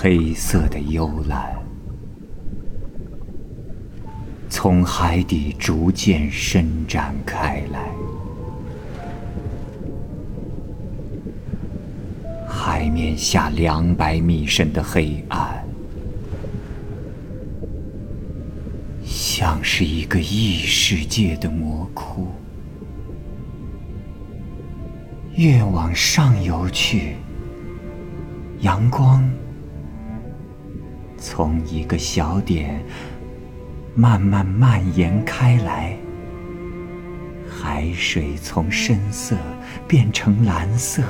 黑色的幽蓝从海底逐渐伸展开来，海面下两百米深的黑暗，像是一个异世界的魔窟。越往上游去，阳光从一个小点慢慢蔓延开来，海水从深色变成蓝色，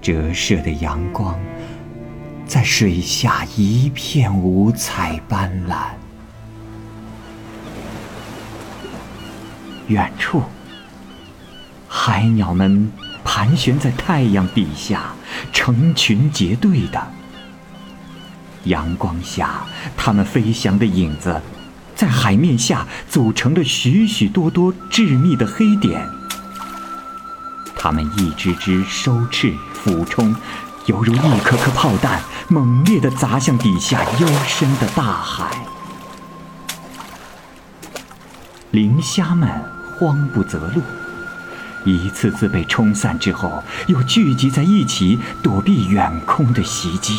折射的阳光在水下一片五彩斑斓。远处。海鸟们盘旋在太阳底下，成群结队的。阳光下，它们飞翔的影子，在海面下组成了许许多多致密的黑点。它们一只只收翅俯冲，犹如一颗颗炮弹，猛烈地砸向底下幽深的大海。磷虾们慌不择路。一次次被冲散之后，又聚集在一起躲避远空的袭击。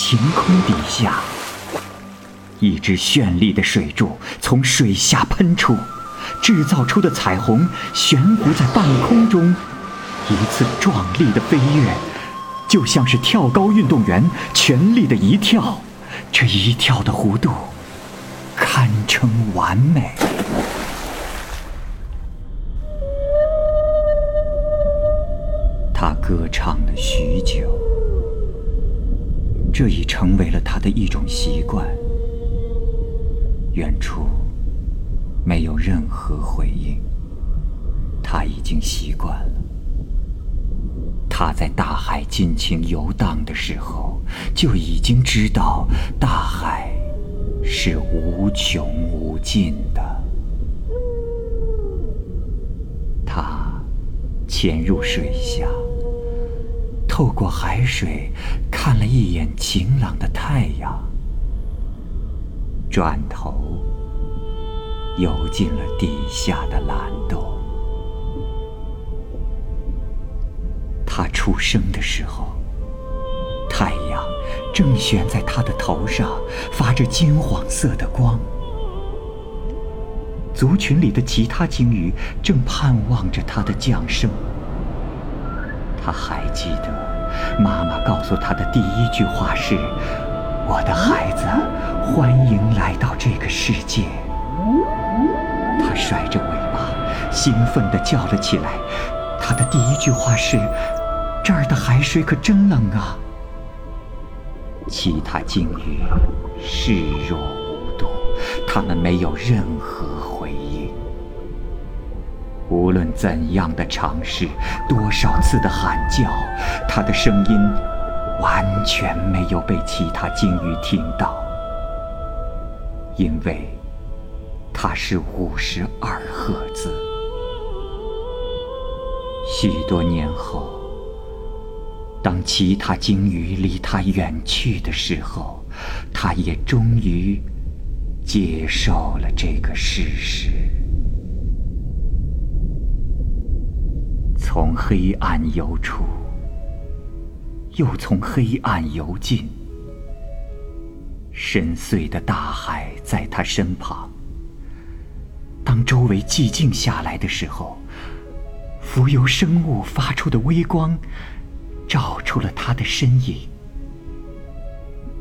晴空底下，一只绚丽的水柱从水下喷出，制造出的彩虹悬浮在半空中，一次壮丽的飞跃，就像是跳高运动员全力的一跳，这一跳的弧度堪称完美。他歌唱了许久，这已成为了他的一种习惯。远处没有任何回应，他已经习惯了。他在大海尽情游荡的时候，就已经知道大海是无穷无尽的。他潜入水下。透过海水看了一眼晴朗的太阳，转头游进了底下的蓝洞。他出生的时候，太阳正悬在他的头上，发着金黄色的光。族群里的其他鲸鱼正盼望着他的降生。他还记得。妈妈告诉他的第一句话是：“我的孩子，欢迎来到这个世界。”他甩着尾巴，兴奋地叫了起来。他的第一句话是：“这儿的海水可真冷啊！”其他鲸鱼视若无睹，他们没有任何。无论怎样的尝试，多少次的喊叫，他的声音完全没有被其他鲸鱼听到，因为它是五十二赫兹。许多年后，当其他鲸鱼离他远去的时候，他也终于接受了这个事实。从黑暗游出，又从黑暗游进。深邃的大海在他身旁。当周围寂静下来的时候，浮游生物发出的微光，照出了他的身影。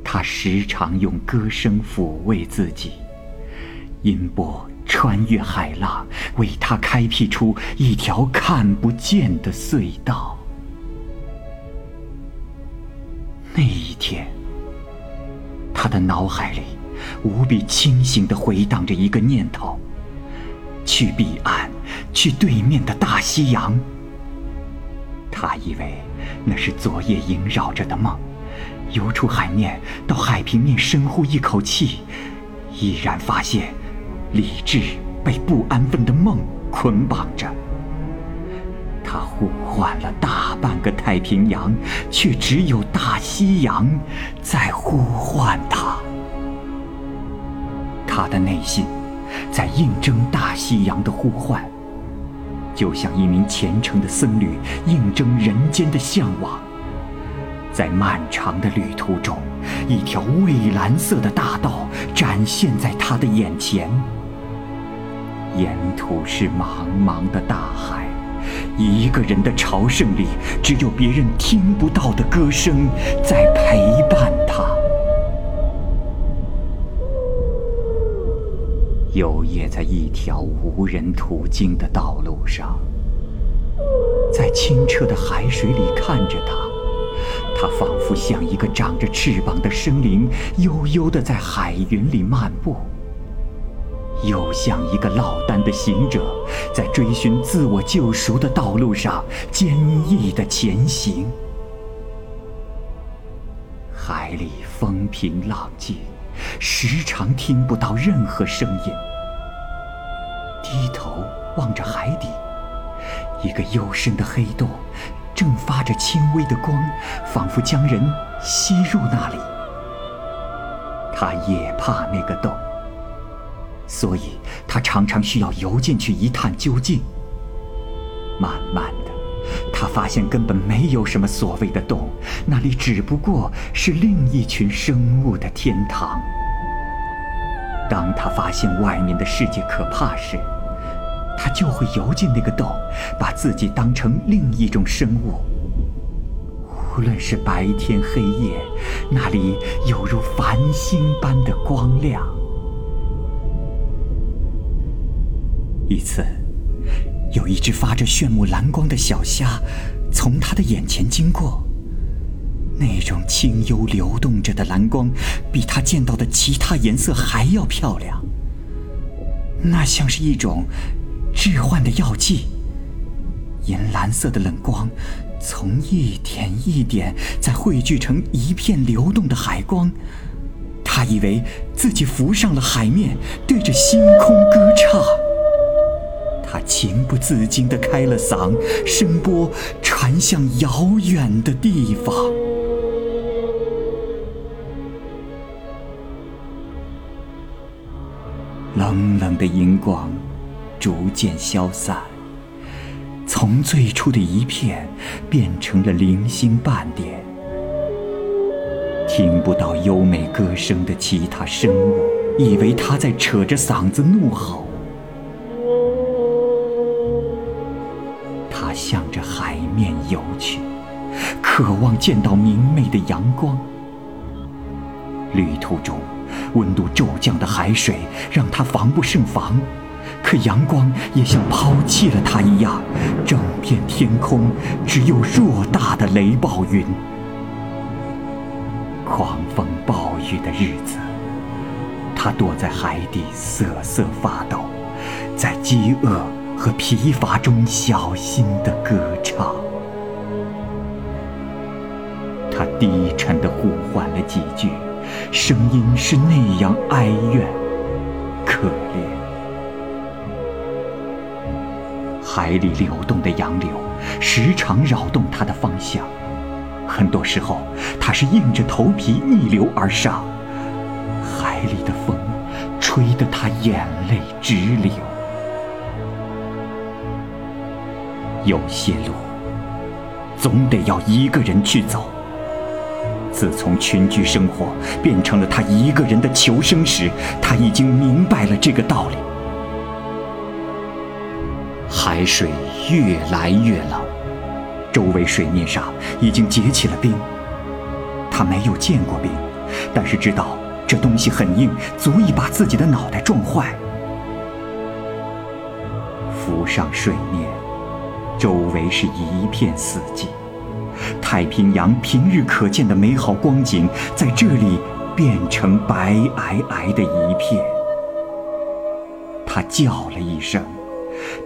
他时常用歌声抚慰自己，音波。穿越海浪，为他开辟出一条看不见的隧道。那一天，他的脑海里无比清醒地回荡着一个念头：去彼岸，去对面的大西洋。他以为那是昨夜萦绕着的梦，游出海面，到海平面深呼一口气，依然发现。理智被不安分的梦捆绑着，他呼唤了大半个太平洋，却只有大西洋在呼唤他。他的内心在应征大西洋的呼唤，就像一名虔诚的僧侣应征人间的向往。在漫长的旅途中，一条蔚蓝色的大道展现在他的眼前。沿途是茫茫的大海，一个人的朝圣里，只有别人听不到的歌声在陪伴他。游曳在一条无人途经的道路上，在清澈的海水里看着他。他仿佛像一个长着翅膀的生灵，悠悠地在海云里漫步；又像一个落单的行者，在追寻自我救赎的道路上坚毅地前行。海里风平浪静，时常听不到任何声音。低头望着海底，一个幽深的黑洞。正发着轻微的光，仿佛将人吸入那里。他也怕那个洞，所以他常常需要游进去一探究竟。慢慢的，他发现根本没有什么所谓的洞，那里只不过是另一群生物的天堂。当他发现外面的世界可怕时，他就会游进那个洞，把自己当成另一种生物。无论是白天黑夜，那里有如繁星般的光亮。一次，有一只发着炫目蓝光的小虾从他的眼前经过，那种清幽流动着的蓝光，比他见到的其他颜色还要漂亮。那像是一种。置换的药剂，银蓝色的冷光，从一点一点在汇聚成一片流动的海光。他以为自己浮上了海面，对着星空歌唱。他情不自禁地开了嗓，声波传向遥远的地方。冷冷的荧光。逐渐消散，从最初的一片变成了零星半点。听不到优美歌声的其他生物，以为他在扯着嗓子怒吼。游去，渴望见到明媚的阳光。旅途中，温度骤降的海水让他防不胜防。可阳光也像抛弃了他一样，整片天空只有偌大的雷暴云。狂风暴雨的日子，他躲在海底瑟瑟发抖，在饥饿和疲乏中小心地歌唱。低沉地呼唤了几句，声音是那样哀怨、可怜。海里流动的洋流，时常扰动他的方向。很多时候，他是硬着头皮逆流而上。海里的风，吹得他眼泪直流。有些路，总得要一个人去走。自从群居生活变成了他一个人的求生时，他已经明白了这个道理。海水越来越冷，周围水面上已经结起了冰。他没有见过冰，但是知道这东西很硬，足以把自己的脑袋撞坏。浮上水面，周围是一片死寂。太平洋平日可见的美好光景，在这里变成白皑皑的一片。他叫了一声。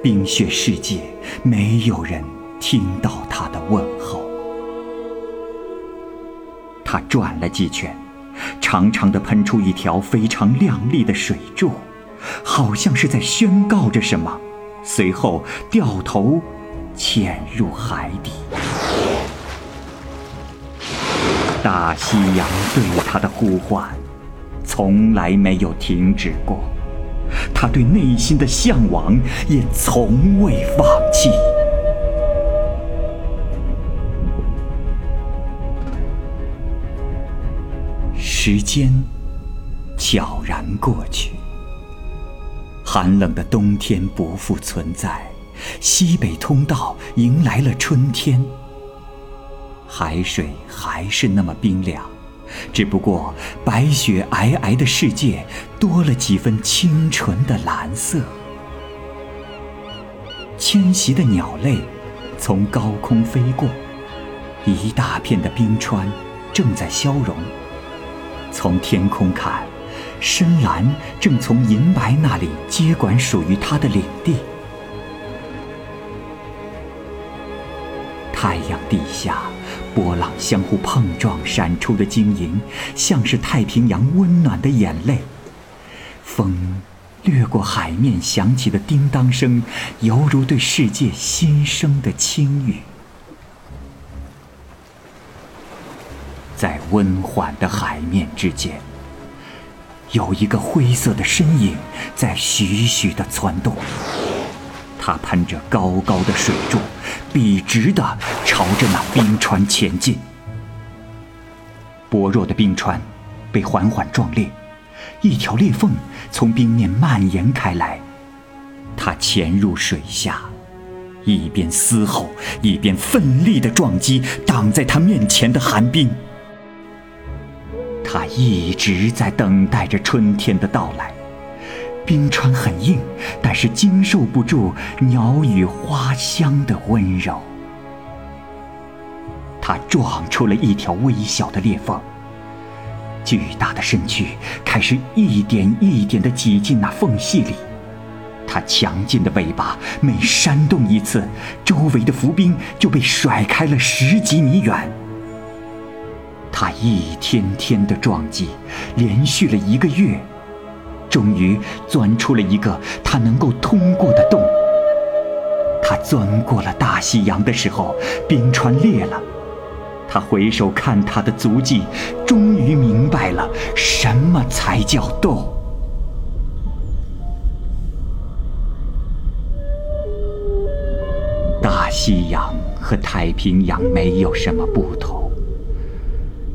冰雪世界，没有人听到他的问候。他转了几圈，长长的喷出一条非常亮丽的水柱，好像是在宣告着什么。随后掉头潜入海底。大西洋对他的呼唤，从来没有停止过。他对内心的向往也从未放弃。时间悄然过去，寒冷的冬天不复存在，西北通道迎来了春天。海水还是那么冰凉。只不过，白雪皑皑的世界多了几分清纯的蓝色。迁徙的鸟类从高空飞过，一大片的冰川正在消融。从天空看，深蓝正从银白那里接管属于它的领地。太阳底下。波浪相互碰撞，闪出的晶莹，像是太平洋温暖的眼泪。风掠过海面，响起的叮当声，犹如对世界新生的轻语。在温缓的海面之间，有一个灰色的身影在徐徐的窜动。它喷着高高的水柱，笔直地朝着那冰川前进。薄弱的冰川被缓缓撞裂，一条裂缝从冰面蔓延开来。它潜入水下，一边嘶吼，一边奋力地撞击挡在他面前的寒冰。它一直在等待着春天的到来。冰川很硬，但是经受不住鸟语花香的温柔。它撞出了一条微小的裂缝，巨大的身躯开始一点一点地挤进那缝隙里。它强劲的尾巴每扇动一次，周围的浮冰就被甩开了十几米远。它一天天的撞击，连续了一个月。终于钻出了一个他能够通过的洞。他钻过了大西洋的时候，冰川裂了。他回首看他的足迹，终于明白了什么才叫洞。大西洋和太平洋没有什么不同。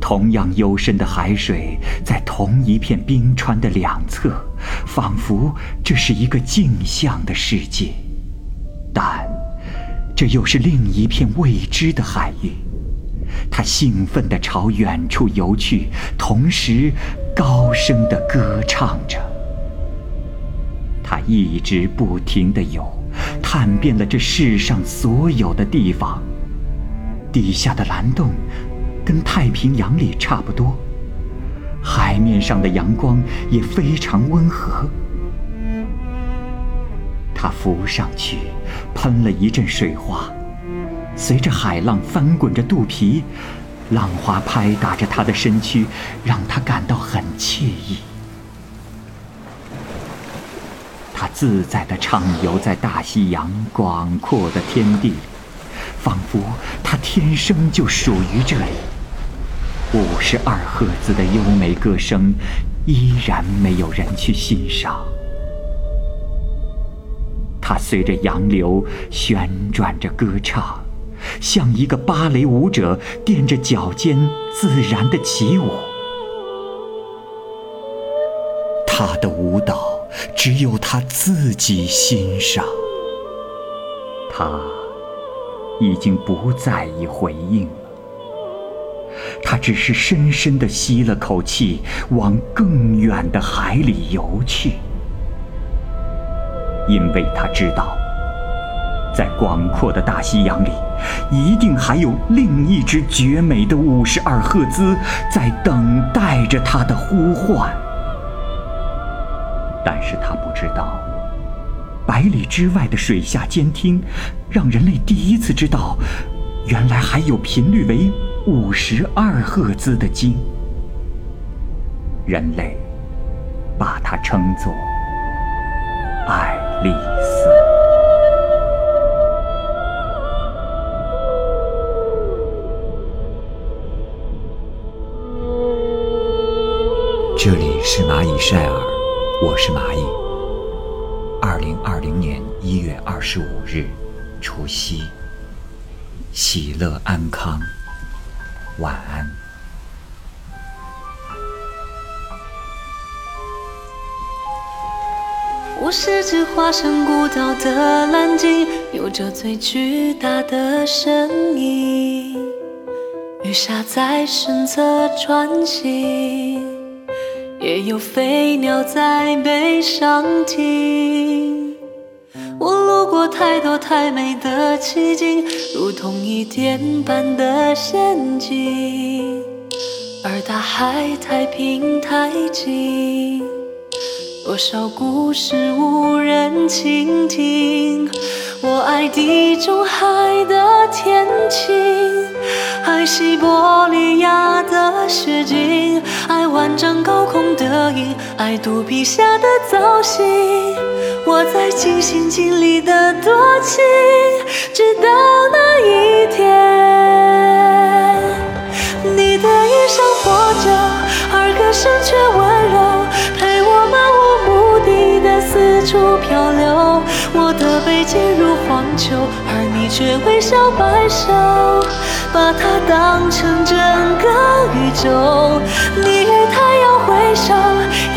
同样幽深的海水，在同一片冰川的两侧，仿佛这是一个镜像的世界。但，这又是另一片未知的海域。他兴奋地朝远处游去，同时高声地歌唱着。他一直不停地游，探遍了这世上所有的地方。底下的蓝洞。跟太平洋里差不多，海面上的阳光也非常温和。他浮上去，喷了一阵水花，随着海浪翻滚着肚皮，浪花拍打着他的身躯，让他感到很惬意。他自在地畅游在大西洋广阔的天地里，仿佛他天生就属于这里。五十二赫兹的优美歌声，依然没有人去欣赏。它随着洋流旋转着歌唱，像一个芭蕾舞者垫着脚尖自然的起舞。他的舞蹈只有他自己欣赏。他已经不在意回应。他只是深深地吸了口气，往更远的海里游去，因为他知道，在广阔的大西洋里，一定还有另一只绝美的五十二赫兹在等待着他的呼唤。但是他不知道，百里之外的水下监听，让人类第一次知道，原来还有频率为。五十二赫兹的鲸，人类把它称作爱丽丝。这里是蚂蚁晒尔，我是蚂蚁。二零二零年一月二十五日，除夕，喜乐安康，晚安。我是只化身孤岛的蓝鲸，有着最巨大的身影。雨下在身侧穿行。也有飞鸟在背上停。过太多太美的奇景，如同一电般的陷阱，而大海太平太静，多少故事无人倾听。我爱地中海的天晴，爱西伯利亚的雪景。爱万丈高空的鹰，爱肚皮下的造型。我在尽心尽力的多情，直到那一天，你的衣裳破旧，而歌声却温荒丘，而你却微笑摆首，把它当成整个宇宙。你与太阳挥手，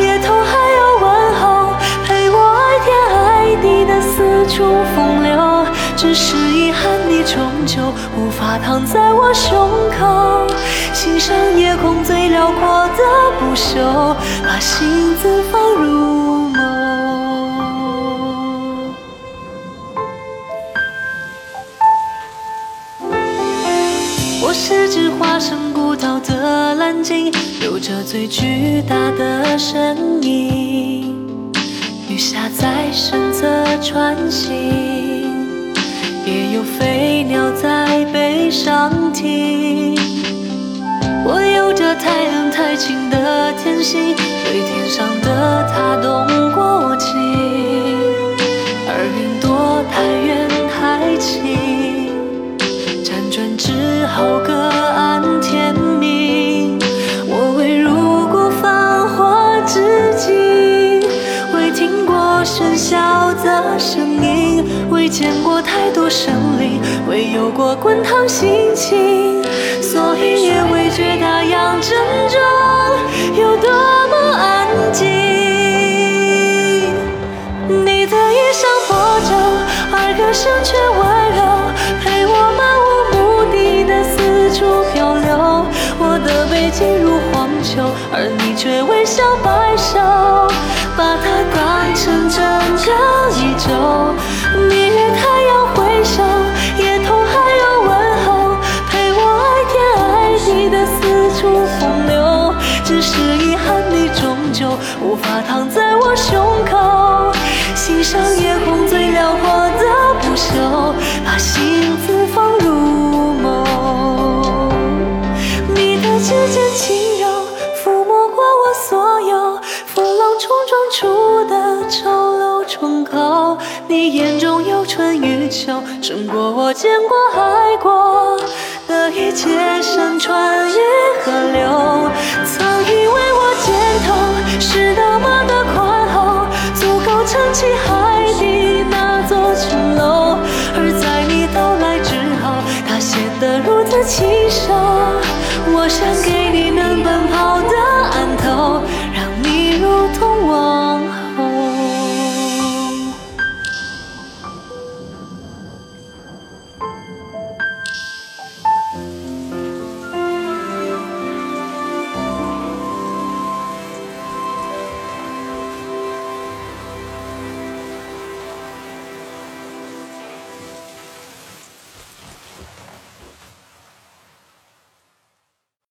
夜头还有问候，陪我爱天爱地的四处风流。只是遗憾，你终究无法躺在我胸口，欣赏夜空最辽阔的不朽，把心字放入身孤岛的蓝鲸，有着最巨大的身影。雨下在身侧穿行，也有飞鸟在背上停。我有着太冷太清的天性，对天上的他动过情，而云朵太远太轻。只好各见过太多生灵，未有过滚烫心情，所以也未觉大洋正中有多么安静。你的衣裳破旧，而歌声却温柔，陪我漫无。目的的四处漂流。我的背脊如荒丘，而你却微笑摆首，把它当成整个宇宙。你与太阳挥手，也同海鸥问候，陪我爱天爱地的四处风流。只是遗憾，你终究无法躺在我胸口，欣赏夜空最辽阔的不朽，把心字放入眸。指尖轻柔，抚摸过我所有风浪冲撞出的丑。你眼中有春与秋，胜过我见过爱过的一切山川与河流。曾以为我肩头是那么的宽厚，足够撑起海